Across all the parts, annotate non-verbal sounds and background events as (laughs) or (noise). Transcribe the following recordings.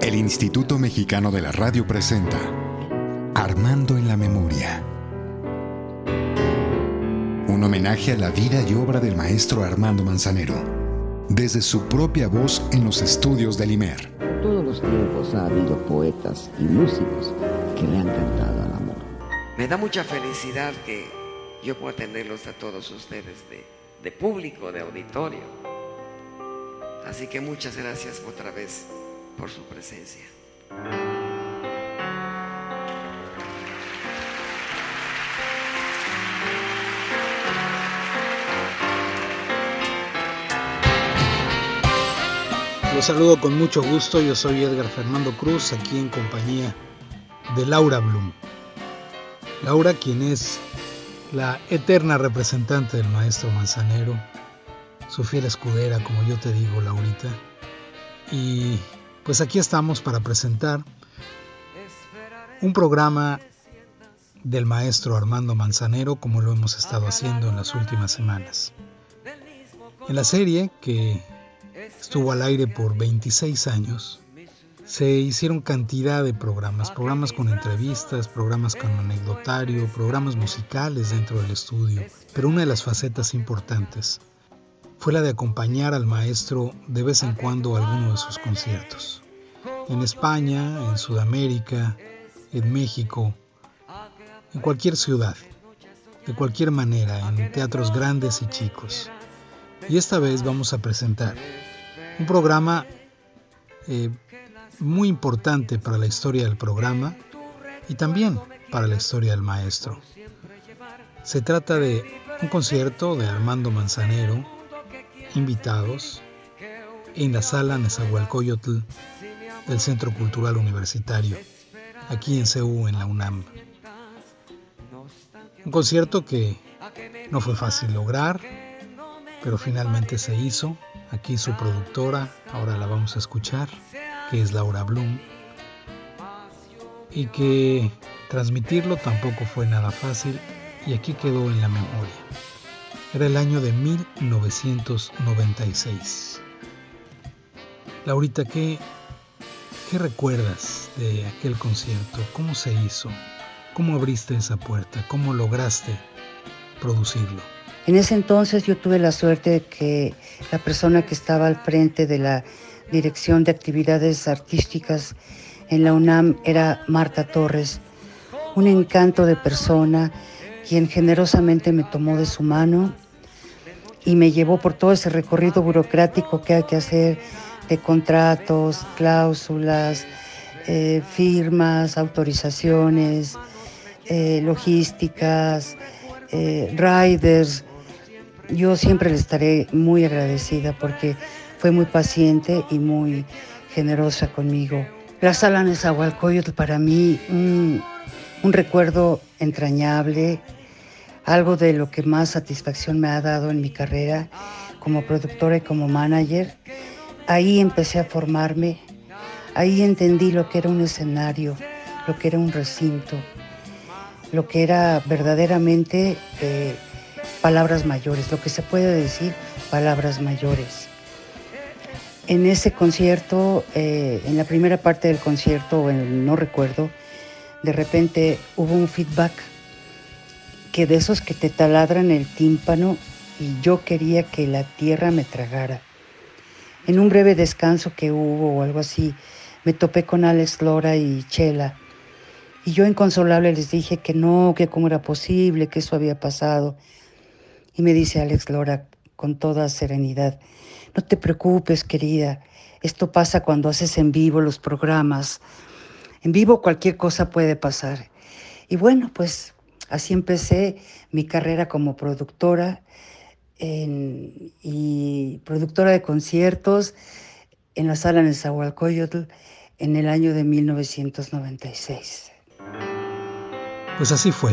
El Instituto Mexicano de la Radio presenta Armando en la Memoria. Un homenaje a la vida y obra del maestro Armando Manzanero, desde su propia voz en los estudios del IMER. En todos los tiempos ha habido poetas y músicos que le han cantado al amor. Me da mucha felicidad que yo pueda tenerlos a todos ustedes de, de público, de auditorio. Así que muchas gracias otra vez por su presencia. Los saludo con mucho gusto, yo soy Edgar Fernando Cruz, aquí en compañía de Laura Blum. Laura, quien es la eterna representante del maestro Manzanero, su fiel escudera, como yo te digo, Laurita. Y pues aquí estamos para presentar un programa del maestro Armando Manzanero, como lo hemos estado haciendo en las últimas semanas. En la serie, que estuvo al aire por 26 años, se hicieron cantidad de programas, programas con entrevistas, programas con anecdotario, programas musicales dentro del estudio, pero una de las facetas importantes fue la de acompañar al maestro de vez en cuando a alguno de sus conciertos. En España, en Sudamérica, en México, en cualquier ciudad, de cualquier manera, en teatros grandes y chicos. Y esta vez vamos a presentar un programa eh, muy importante para la historia del programa y también para la historia del maestro. Se trata de un concierto de Armando Manzanero, invitados en la sala Nezahualcóyotl del Centro Cultural Universitario, aquí en CEU, en la UNAM. Un concierto que no fue fácil lograr, pero finalmente se hizo. Aquí su productora, ahora la vamos a escuchar, que es Laura Bloom, y que transmitirlo tampoco fue nada fácil y aquí quedó en la memoria. Era el año de 1996. Laurita, ¿qué, ¿qué recuerdas de aquel concierto? ¿Cómo se hizo? ¿Cómo abriste esa puerta? ¿Cómo lograste producirlo? En ese entonces yo tuve la suerte de que la persona que estaba al frente de la Dirección de Actividades Artísticas en la UNAM era Marta Torres, un encanto de persona quien generosamente me tomó de su mano y me llevó por todo ese recorrido burocrático que hay que hacer de contratos, cláusulas, eh, firmas, autorizaciones, eh, logísticas, eh, riders. Yo siempre le estaré muy agradecida porque fue muy paciente y muy generosa conmigo. La sala Nezahualcóyotl para mí un, un recuerdo entrañable, algo de lo que más satisfacción me ha dado en mi carrera como productora y como manager. Ahí empecé a formarme, ahí entendí lo que era un escenario, lo que era un recinto, lo que era verdaderamente eh, palabras mayores, lo que se puede decir palabras mayores. En ese concierto, eh, en la primera parte del concierto, no recuerdo, de repente hubo un feedback que de esos que te taladran el tímpano y yo quería que la tierra me tragara. En un breve descanso que hubo o algo así, me topé con Alex Lora y Chela. Y yo inconsolable les dije que no, que cómo era posible, que eso había pasado. Y me dice Alex Lora con toda serenidad, no te preocupes, querida, esto pasa cuando haces en vivo los programas. En vivo cualquier cosa puede pasar. Y bueno, pues Así empecé mi carrera como productora y productora de conciertos en la sala en Zahualcoyotl en el año de 1996. Pues así fue.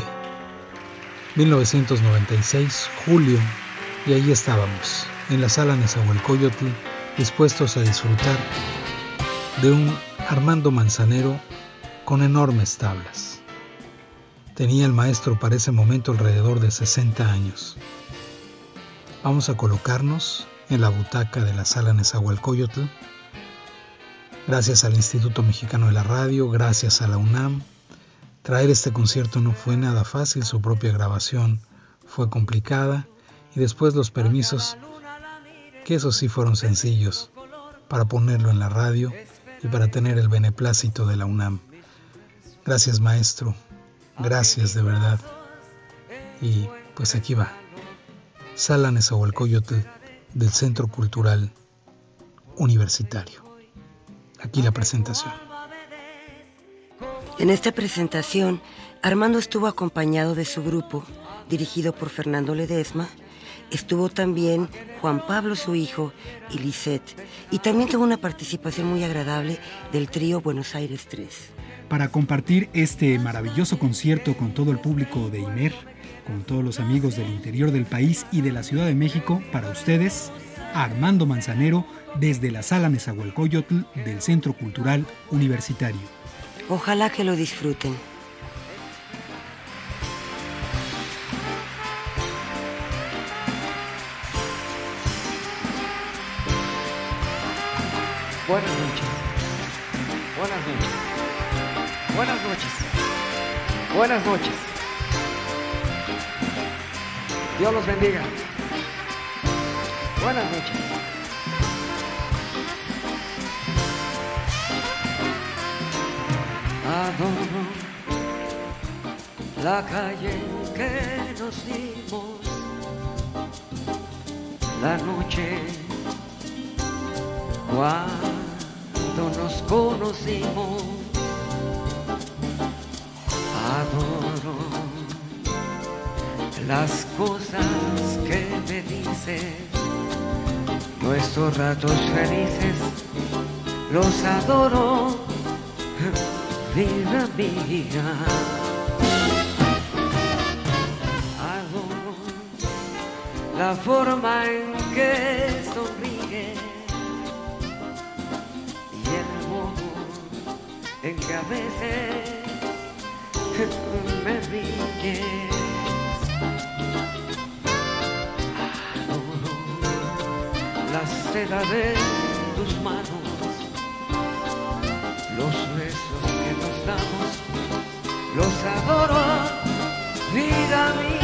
1996, julio, y ahí estábamos, en la sala Nezahualcóyotl, dispuestos a disfrutar de un Armando Manzanero con enormes tablas. Tenía el maestro para ese momento alrededor de 60 años. Vamos a colocarnos en la butaca de la sala Nezahualcóyotl gracias al Instituto Mexicano de la Radio, gracias a la UNAM. Traer este concierto no fue nada fácil, su propia grabación fue complicada y después los permisos, que esos sí fueron sencillos, para ponerlo en la radio y para tener el beneplácito de la UNAM. Gracias maestro, gracias de verdad. Y pues aquí va. Sala Nezahualcóyotl del Centro Cultural Universitario. Aquí la presentación. En esta presentación, Armando estuvo acompañado de su grupo, dirigido por Fernando Ledesma. Estuvo también Juan Pablo, su hijo, y Lisette. Y también tuvo una participación muy agradable del trío Buenos Aires 3. Para compartir este maravilloso concierto con todo el público de INER, con todos los amigos del interior del país y de la Ciudad de México, para ustedes, Armando Manzanero, desde la Sala Nezahualcóyotl del Centro Cultural Universitario. Ojalá que lo disfruten. Buenas noches. Dios los bendiga. Buenas noches. Adoro la calle que nos dimos la noche cuando nos conocimos. Adoro las cosas que me dices, nuestros ratos felices, los adoro, (laughs) vida mía. Adoro la forma en que sonríes y el modo en que a veces me ríes. Adoro la seda de tus manos, los besos que nos damos, los adoro, vida mía.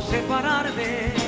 No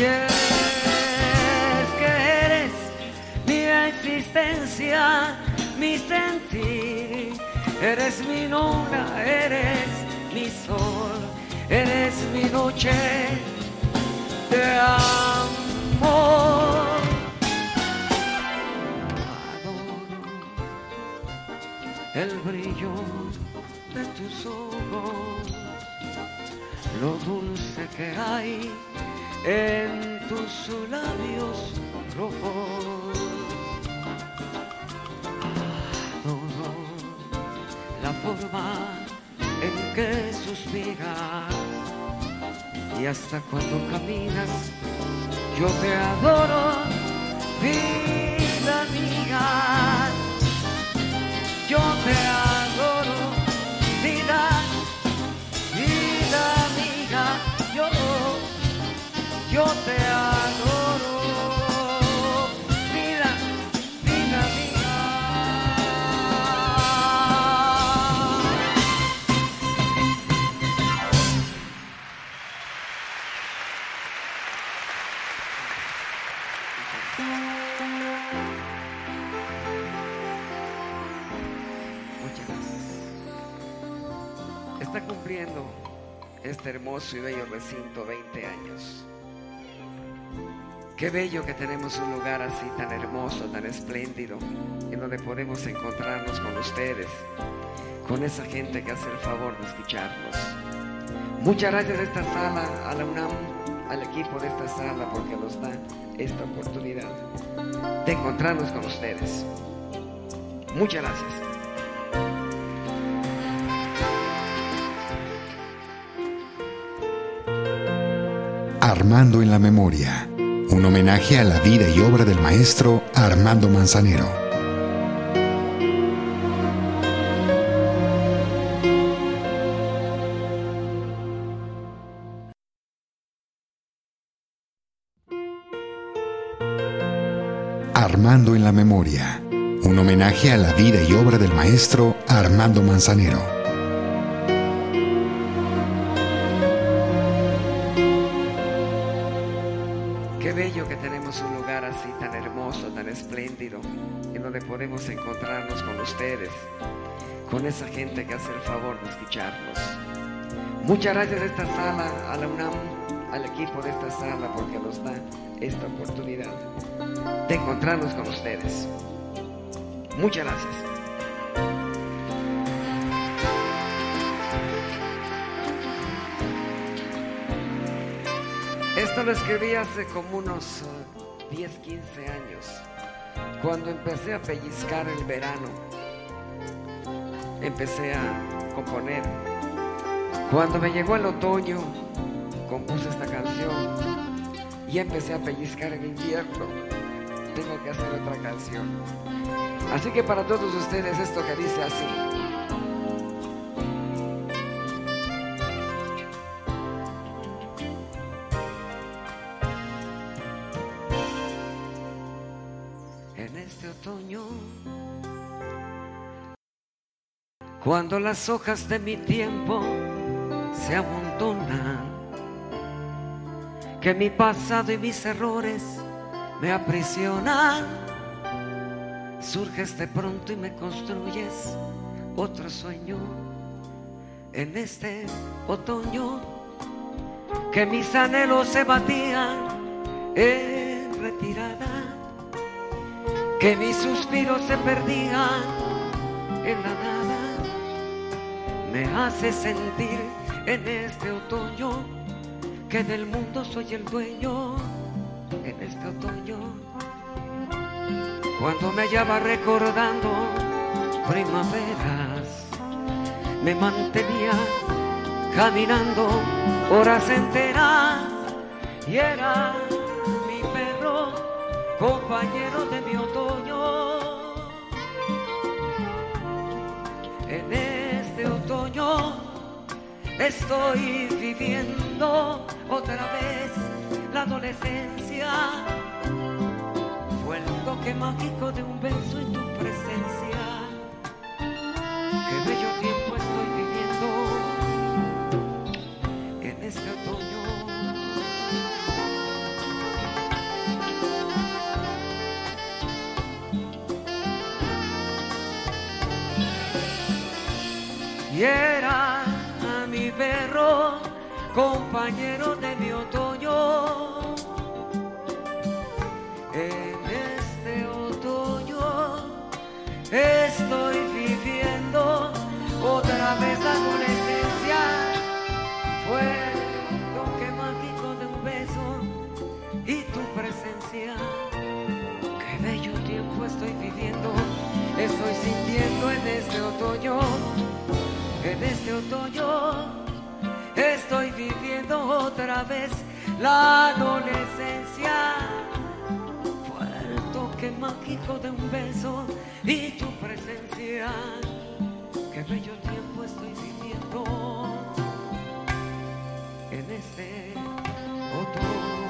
Y es que eres mi existencia, mi sentir. Eres mi luna, eres mi sol, eres mi noche amor. Adoro el brillo de tus ojos, lo dulce que hay en tus labios rojos. Adoro la forma en que suspiras y hasta cuando caminas yo te adoro, vida amiga. Yo te adoro, yo te adoro, vida, vida mía. Muchas gracias. Está cumpliendo este hermoso y bello recinto 20 años. Qué bello que tenemos un lugar así tan hermoso, tan espléndido, en donde podemos encontrarnos con ustedes, con esa gente que hace el favor de escucharnos. Muchas gracias a esta sala, a la UNAM, al equipo de esta sala, porque nos da esta oportunidad de encontrarnos con ustedes. Muchas gracias. Armando en la memoria. Un homenaje a la vida y obra del maestro Armando Manzanero. Armando en la memoria. Un homenaje a la vida y obra del maestro Armando Manzanero. Esa gente que hace el favor de escucharnos. Muchas gracias a esta sala, a la UNAM, al equipo de esta sala, porque nos da esta oportunidad de encontrarnos con ustedes. Muchas gracias. Esto lo escribí hace como unos 10, uh, 15 años. Cuando empecé a pellizcar el verano, empecé a componer. Cuando me llegó el otoño, compuse esta canción y empecé a pellizcar el invierno. Tengo que hacer otra canción. Así que para todos ustedes esto que dice así. Cuando las hojas de mi tiempo se amontonan, que mi pasado y mis errores me aprisionan, surges de pronto y me construyes otro sueño en este otoño, que mis anhelos se batían en retirada, que mis suspiros se perdían en la nada me hace sentir en este otoño que del mundo soy el dueño en este otoño. Cuando me hallaba recordando primaveras, me mantenía caminando horas enteras y era mi perro, compañero de mi otoño. Estoy viviendo otra vez la adolescencia. Fue el toque mágico de un beso en tu presencia. Qué bello tiempo estoy viviendo en este otoño. y era compañero de mi otoño. En este otoño estoy viviendo otra vez la adolescencia. Fue el toque mágico de un beso y tu presencia. Qué bello tiempo estoy viviendo, estoy sintiendo en este otoño en este otoño estoy viviendo otra vez la adolescencia. Fue el toque mágico de un beso y tu presencia. Qué bello tiempo estoy viviendo en este otoño.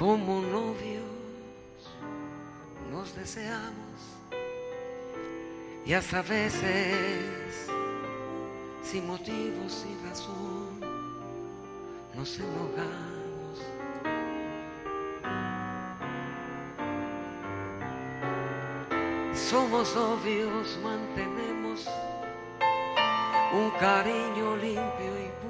como novios, nos deseamos y hasta veces sin motivo, sin razón, nos enojamos. Somos obvios, mantenemos un cariño limpio y puro.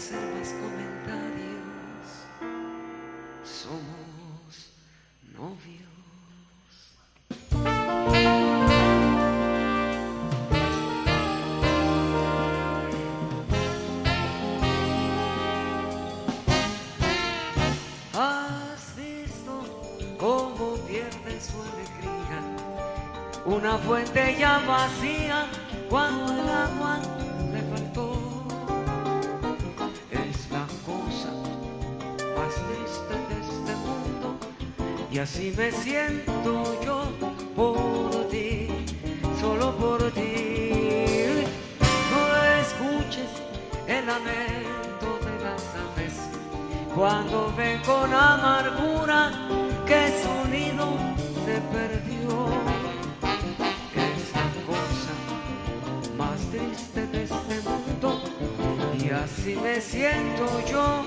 hacer más comentarios, somos novios. ¿Has visto cómo pierde su alegría? Una fuente ya vacía y así me siento yo por ti, solo por ti. No escuches el lamento de las aves cuando ven con amargura que su nido se perdió. Es la cosa más triste de este mundo y así me siento yo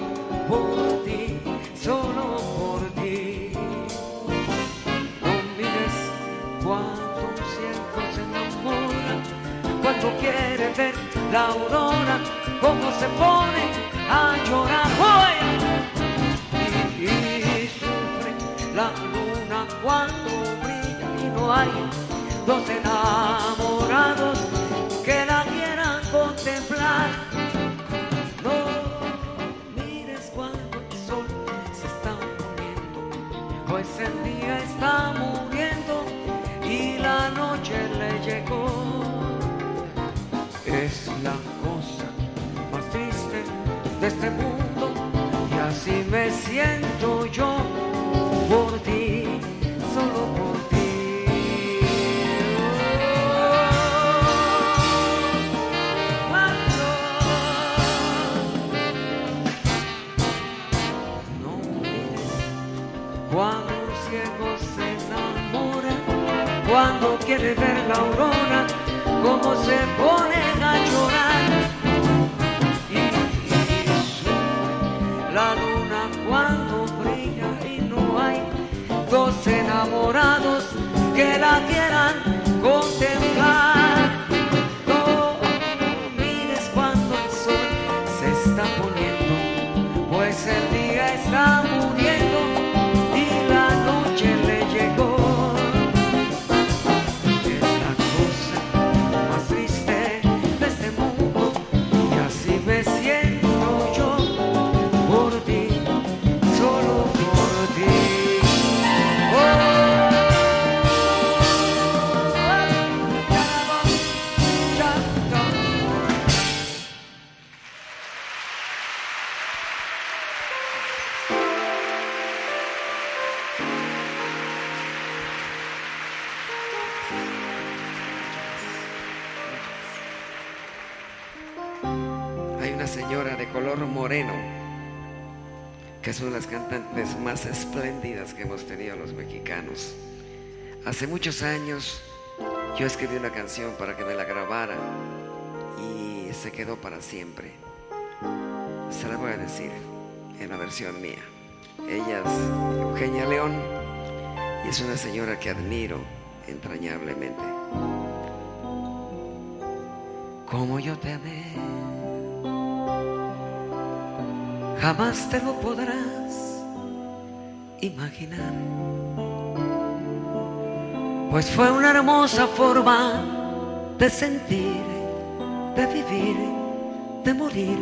por ti, solo por ti. Quiere ver la aurora, cómo se pone a llorar. ¡Uy! y, y sufre la luna cuando brilla y no hay dos enamorados que la quieran contemplar. No mires cuando el sol se está poniendo, pues el día está muriendo y la noche le llegó. La cosa más triste de este mundo y así me siento yo por ti, solo por ti. Cuando un ciego se enamora, cuando quiere ver la aurora, cómo se ponen la luna cuando brilla y no hay dos enamorados que la quieran contemplar. No mires cuando el sol se está poniendo, pues el día está es una de las cantantes más espléndidas que hemos tenido los mexicanos. Hace muchos años yo escribí una canción para que me la grabara y se quedó para siempre. Se la voy a decir en la versión mía. Ella es Eugenia León y es una señora que admiro entrañablemente. Como yo te amé, jamás te lo podrás imaginar. Pues fue una hermosa forma de sentir, de vivir, de morir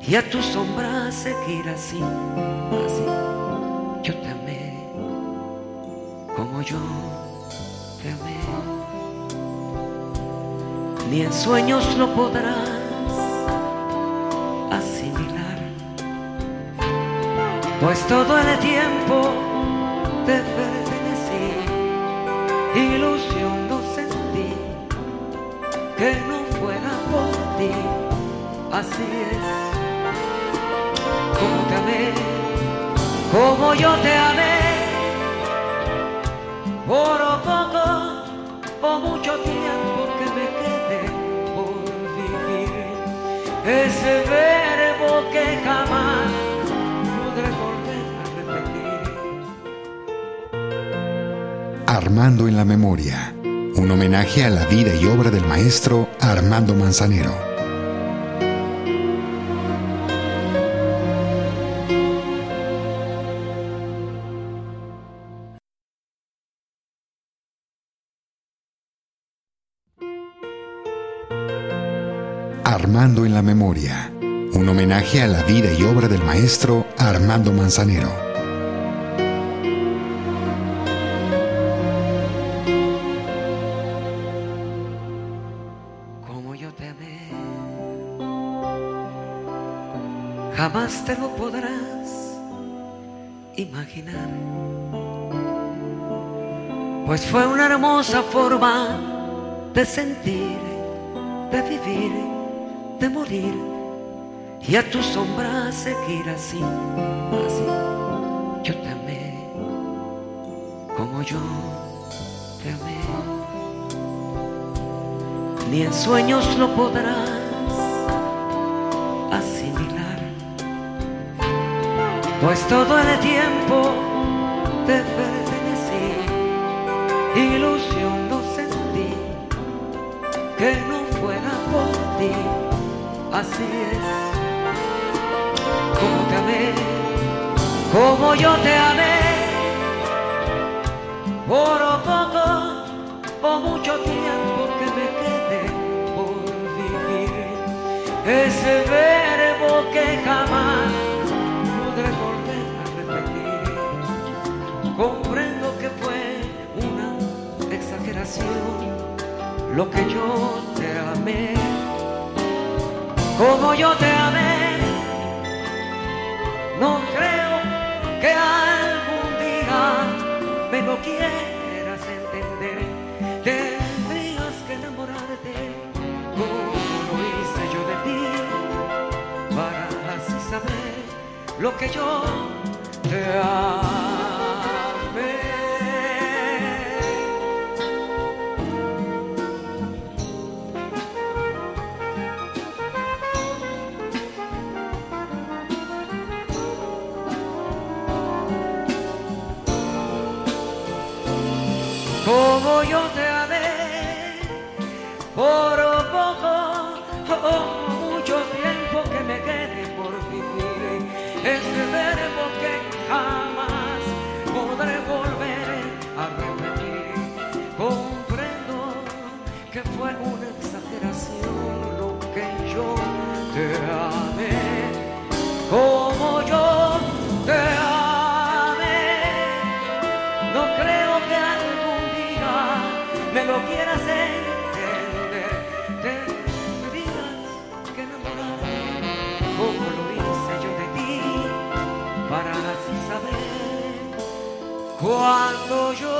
y a tu sombra seguir así, así. Yo te amé como yo te amé. Ni en sueños lo podrás asimilar, pues todo el tiempo te pertenecí, ilusión no sentí que no fuera por ti, así es, como te amé, como yo te amé, por poco o mucho tiempo que me quede por vivir, ese Armando en la Memoria. Un homenaje a la vida y obra del maestro Armando Manzanero. Armando en la Memoria. Un homenaje a la vida y obra del maestro Armando Manzanero. Jamás te lo podrás imaginar. Pues fue una hermosa forma de sentir, de vivir, de morir y a tu sombra seguir así, así. Yo te amé como yo te amé ni en sueños lo podrás asimilar, pues todo el tiempo te pertenecí, ilusión no sentí que no fuera por ti, así es, como te amé, como yo te amé, por poco o mucho tiempo que me quede por vivir. Ese verbo que jamás lo que yo te amé, como yo te amé. No creo que algún día me lo quieras entender. Tendrías que enamorarte como lo hice yo de ti para así saber lo que yo te amé. Por poco o mucho tiempo que me quede por vivir, ese verbo que jamás podré volver a repetir. Comprendo que fue una exageración lo que yo te amé, como cuando yo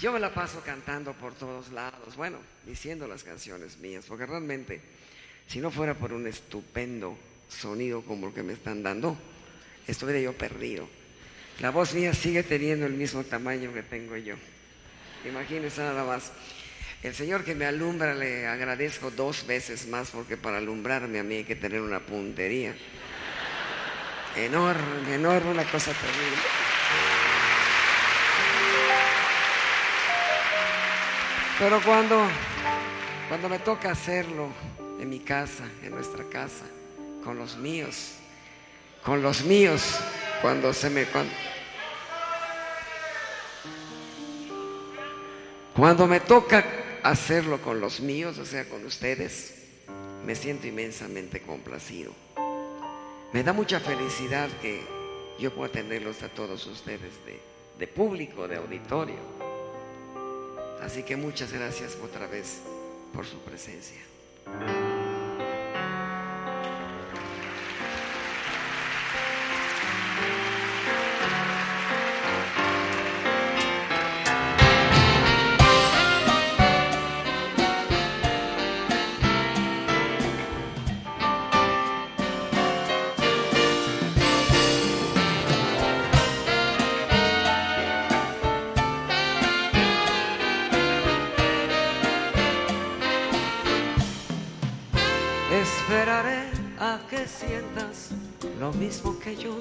Yo me la paso cantando por todos lados, bueno, diciendo las canciones mías, porque realmente, si no fuera por un estupendo sonido como el que me están dando, estuviera yo perdido. La voz mía sigue teniendo el mismo tamaño que tengo yo. Imagínense nada más. El Señor que me alumbra le agradezco dos veces más porque para alumbrarme a mí hay que tener una puntería. Enorme, enorme, una cosa terrible. Pero cuando, cuando me toca hacerlo en mi casa, en nuestra casa, con los míos, con los míos, cuando se me... Cuando, cuando me toca hacerlo con los míos, o sea, con ustedes, me siento inmensamente complacido. Me da mucha felicidad que yo pueda tenerlos a todos ustedes de, de público, de auditorio. Así que muchas gracias otra vez por su presencia. Mismo que yo,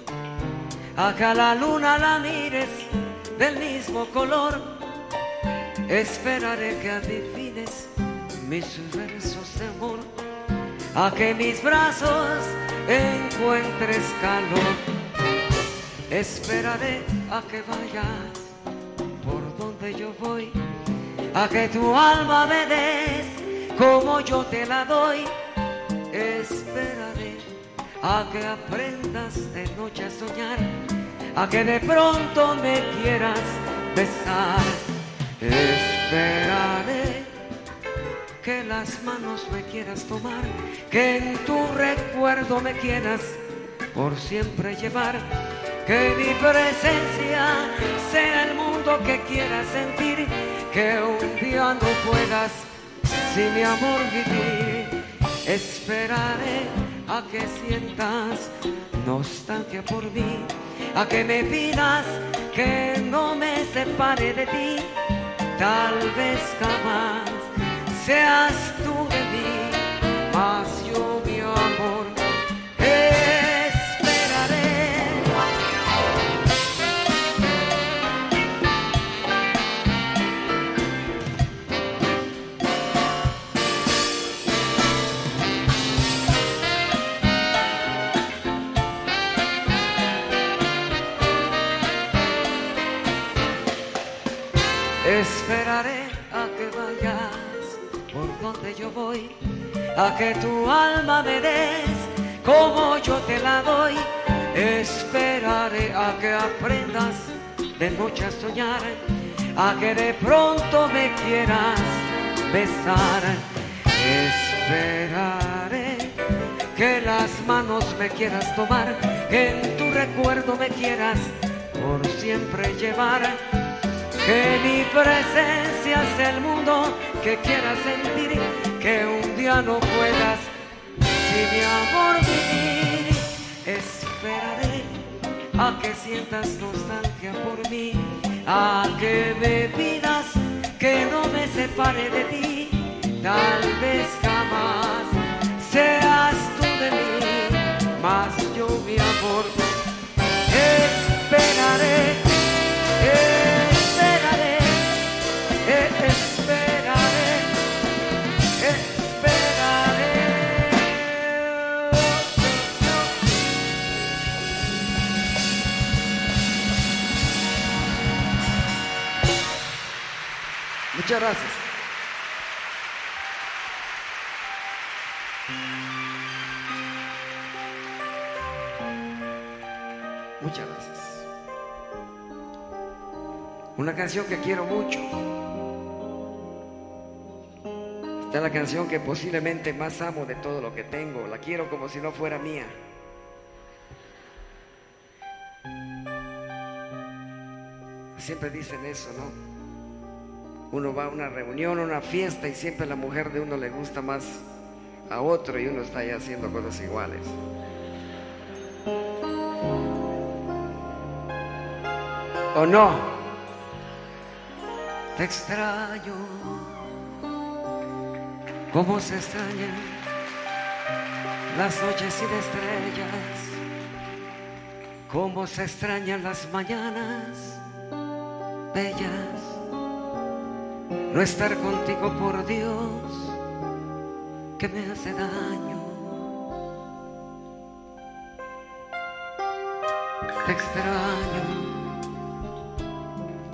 a que a la luna la mires del mismo color. Esperaré que adivines mis versos de amor, a que mis brazos encuentres calor. Esperaré a que vayas por donde yo voy, a que tu alma me des como yo te la doy. Esperaré a que aprendas de noche a soñar, a que de pronto me quieras besar. Esperaré que las manos me quieras tomar, que en tu recuerdo me quieras por siempre llevar, que mi presencia sea el mundo que quieras sentir, que un día no puedas sin mi amor vivir. Esperaré a que sientas nostalgia por mí, a que me pidas que no me separe de ti. Tal vez jamás seas tú de mí, mas yo mi amor que tu alma me des como yo te la doy. Esperaré a que aprendas de noche a soñar, a que de pronto me quieras besar. Esperaré que las manos me quieras tomar, que en tu recuerdo me quieras por siempre llevar que mi presencia es el mundo que quieras sentir, que un día no puedas sin mi amor vivir. Esperaré a que sientas nostalgia por mí, a que me pidas que no me separe de ti, tal vez jamás seas tú de mí, más yo mi amor esperaré, Muchas gracias. Muchas gracias. Una canción que quiero mucho. Esta es la canción que posiblemente más amo de todo lo que tengo. La quiero como si no fuera mía. Siempre dicen eso, ¿no? Uno va a una reunión, a una fiesta y siempre la mujer de uno le gusta más a otro y uno está ahí haciendo cosas iguales. ¿O no? Te extraño. ¿Cómo se extrañan las noches sin estrellas? ¿Cómo se extrañan las mañanas bellas? No estar contigo por Dios que me hace daño. Te extraño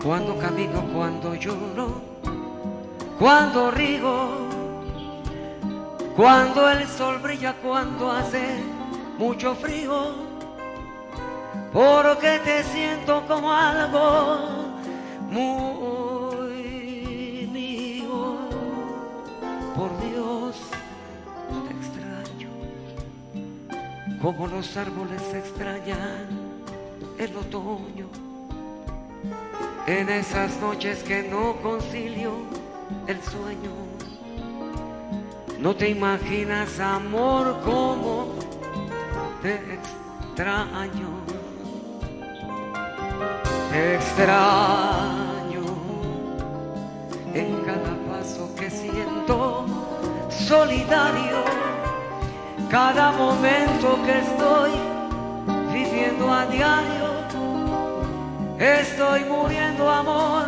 cuando camino, cuando lloro, cuando río, cuando el sol brilla, cuando hace mucho frío, porque te siento como algo muy como los árboles extrañan el otoño en esas noches que no concilio el sueño. No te imaginas, amor, cómo te extraño. Extraño en cada paso que siento, solidario, cada momento que estoy viviendo a diario Estoy muriendo amor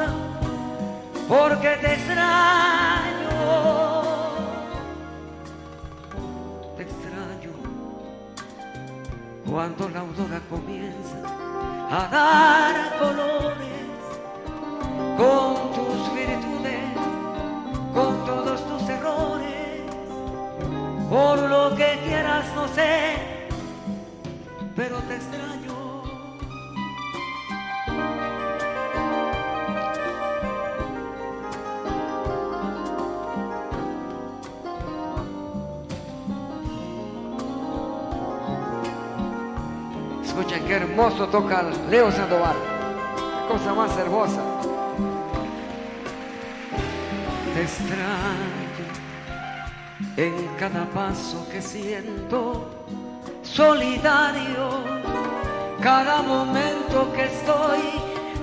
porque te extraño. Te extraño cuando la aurora comienza a dar colores con tus virtudes, con todos tus errores. Por lo te extraño. Escuchen qué hermoso toca Leo Sandoval. Cosa más hermosa. Te extraño en cada paso que siento, solidario, cada momento que estoy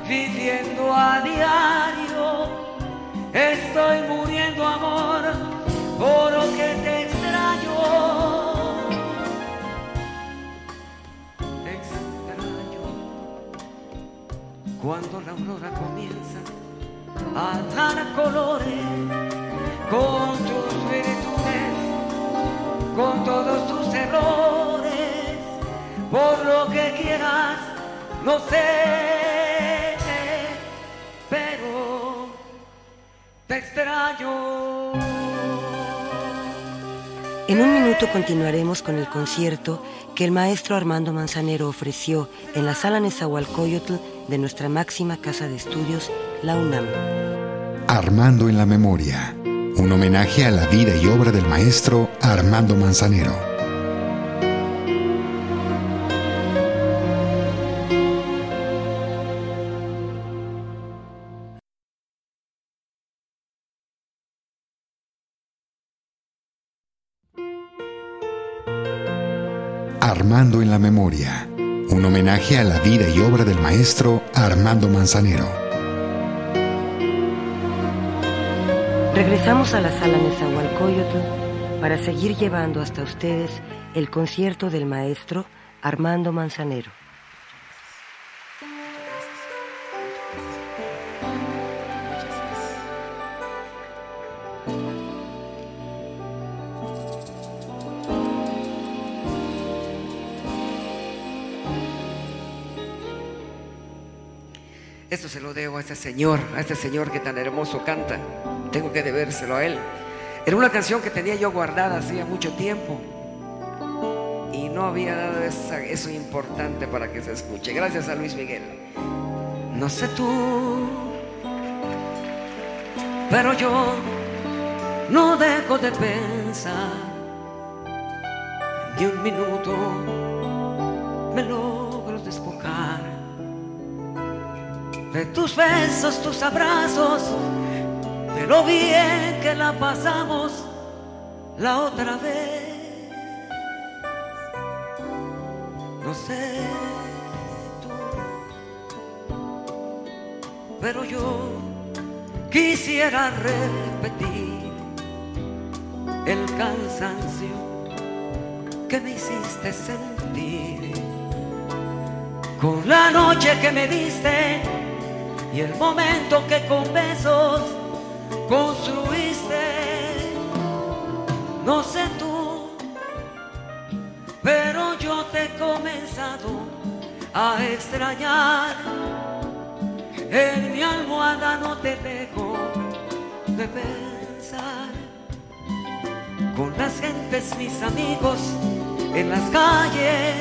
viviendo a diario. Estoy muriendo amor por lo que te extraño. Te extraño cuando la aurora comienza a dar colores con tus virtudes, con todos tus errores, por lo que quieras, no sé, pero te extraño. En un minuto continuaremos con el concierto que el maestro Armando Manzanero ofreció en la sala Nezahualcóyotl de nuestra máxima casa de estudios, la UNAM. Armando en la memoria. Un homenaje a la vida y obra del maestro Armando Manzanero. En la Memoria, un homenaje a la vida y obra del maestro Armando Manzanero. Regresamos a la sala Nezahualcóyotl para seguir llevando hasta ustedes el concierto del maestro Armando Manzanero. Se lo debo a este señor, a este señor que tan hermoso canta. Tengo que debérselo a él. Era una canción que tenía yo guardada hacía mucho tiempo. Y no había dado eso importante para que se escuche. Gracias a Luis Miguel. No sé tú, pero yo no dejo de pensar. Ni un minuto me logro de tus besos, tus abrazos, de lo bien que la pasamos la otra vez. No sé tú, pero yo quisiera repetir el cansancio que me hiciste sentir con la noche que me diste y el momento que con besos construiste. No sé tú, pero yo te he comenzado a extrañar. En mi almohada no te dejo de pensar. Con las gentes, mis amigos, en las calles,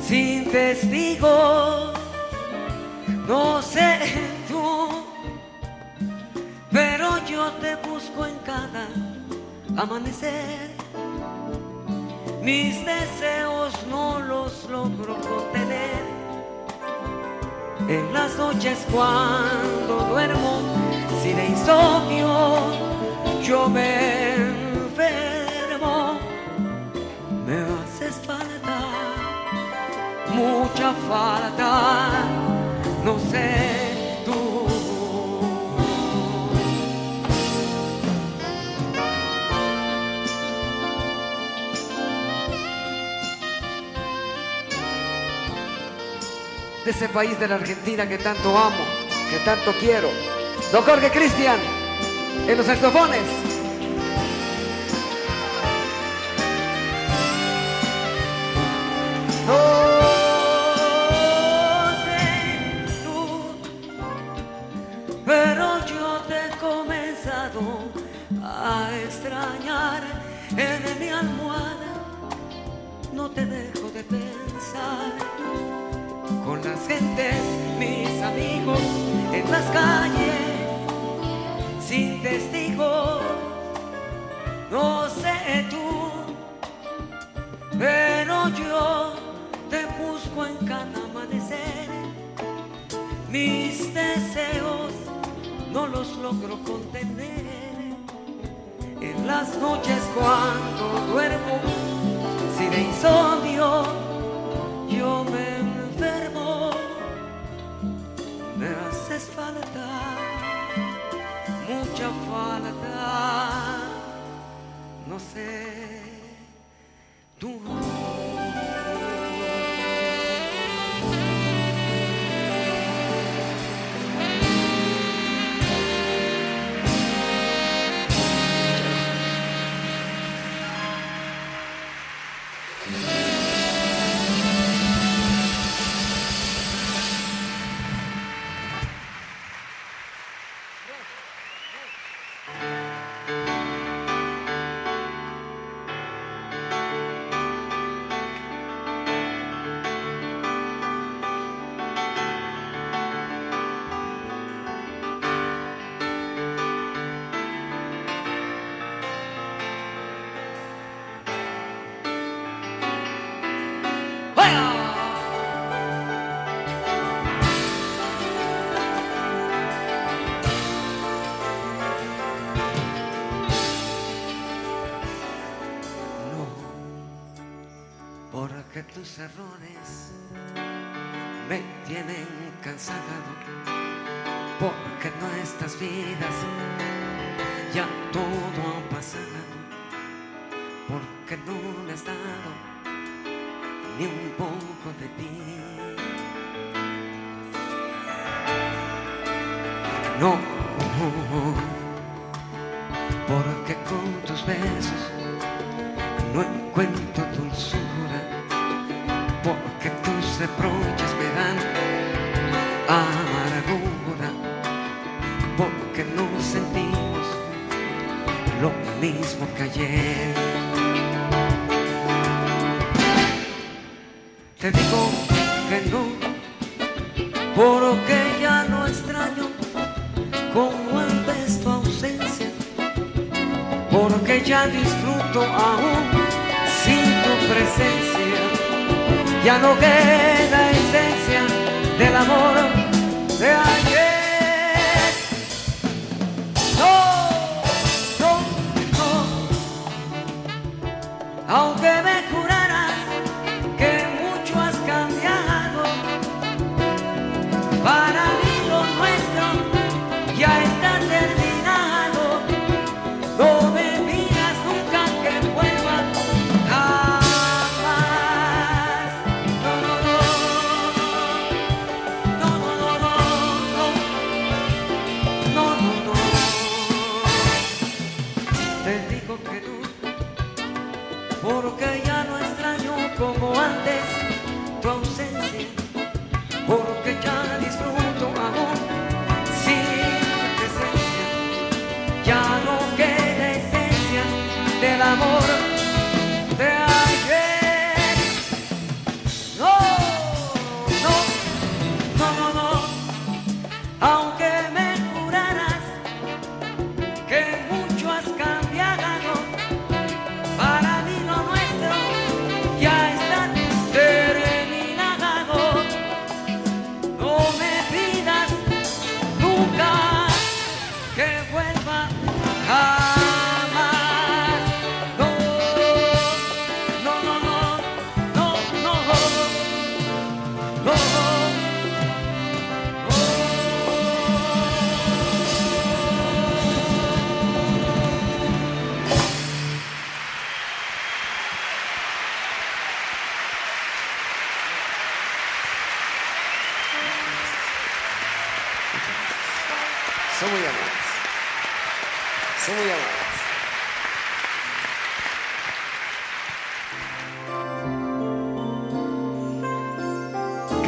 sin testigos no sé tú, pero yo te busco en cada amanecer. Mis deseos no los logro contener. En las noches cuando duermo, si de insomnio yo me enfermo, me haces falta, mucha falta no sé tú. De ese país de la Argentina que tanto amo, que tanto quiero. Don Jorge Cristian, en los saxofones. Errores me tienen cansado, porque nuestras vidas ya todo ha pasado,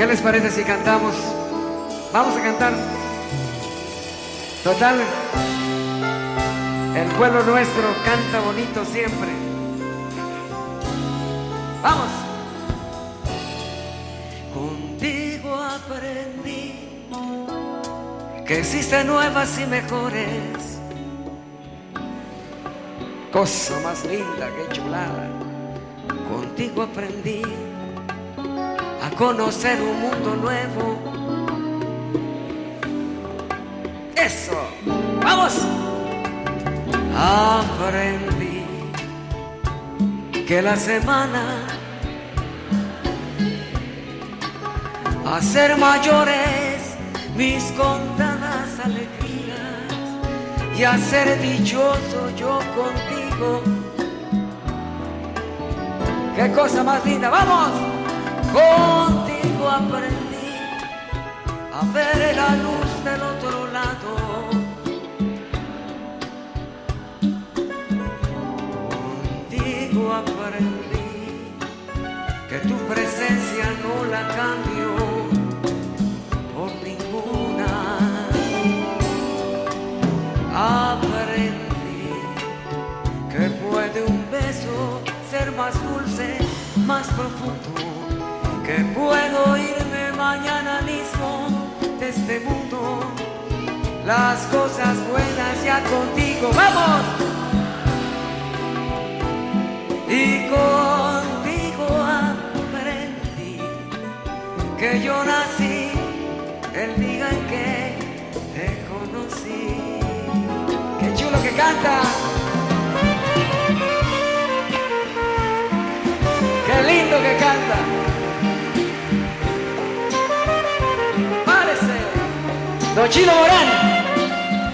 ¿Qué les parece si cantamos? Vamos a cantar. Total, el pueblo nuestro canta bonito siempre. Vamos. Contigo aprendí que existen nuevas y mejores. Cosa más linda que chulada. Contigo aprendí conocer un mundo nuevo. Eso, vamos. Aprendí que la semana a ser mayores mis contadas alegrías y a ser dichoso yo contigo. Qué cosa más linda, vamos. Contigo aprendí a ver la luz del otro lado. Contigo aprendí que tu presencia no la cambio por ninguna. Aprendí que puede un beso ser más dulce, más profundo, que puedo irme mañana mismo de este mundo. Las cosas buenas ya contigo, vamos. Y contigo aprendí que yo nací el día en que te conocí. Qué chulo que canta. Qué lindo que Don Chilo Morán.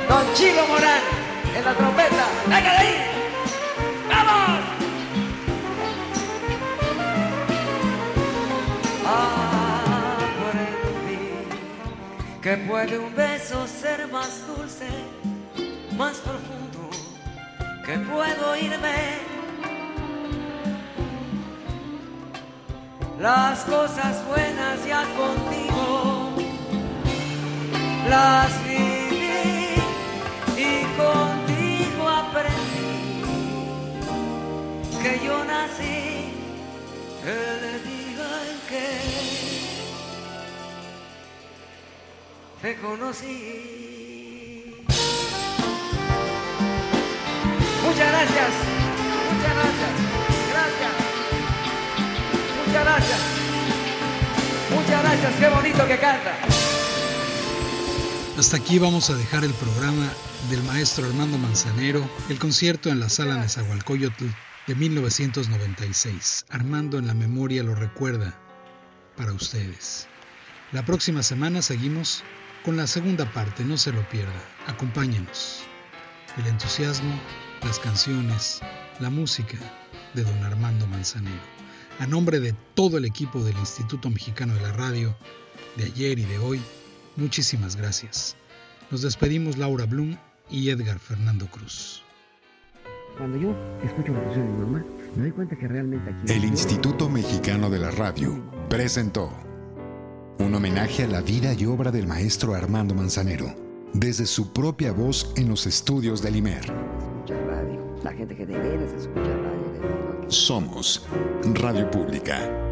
Don Chilo Morán en la trompeta. ¡Venga de ahí! ¡Vamos! Aprendí que puede un beso ser más dulce, más profundo, que puedo irme. Las cosas buenas ya contigo las viví y contigo aprendí que yo nací el día en que te conocí. Muchas gracias, muchas gracias, gracias, muchas gracias, muchas gracias, qué bonito que canta. Hasta aquí vamos a dejar el programa del maestro Armando Manzanero, el concierto en la sala Nezahualcóyotl de 1996. Armando en la memoria lo recuerda para ustedes. La próxima semana seguimos con la segunda parte, no se lo pierda. Acompáñenos. El entusiasmo, las canciones, la música de don Armando Manzanero. A nombre de todo el equipo del Instituto Mexicano de la Radio, de ayer y de hoy, Muchísimas gracias. Nos despedimos Laura Blum y Edgar Fernando Cruz. Cuando yo escucho la canción de mi mamá, me doy cuenta que realmente aquí... El Instituto Mexicano de la Radio presentó un homenaje a la vida y obra del maestro Armando Manzanero, desde su propia voz en los estudios del IMER. Escucha radio. La gente que de veras escucha radio. Somos Radio Pública.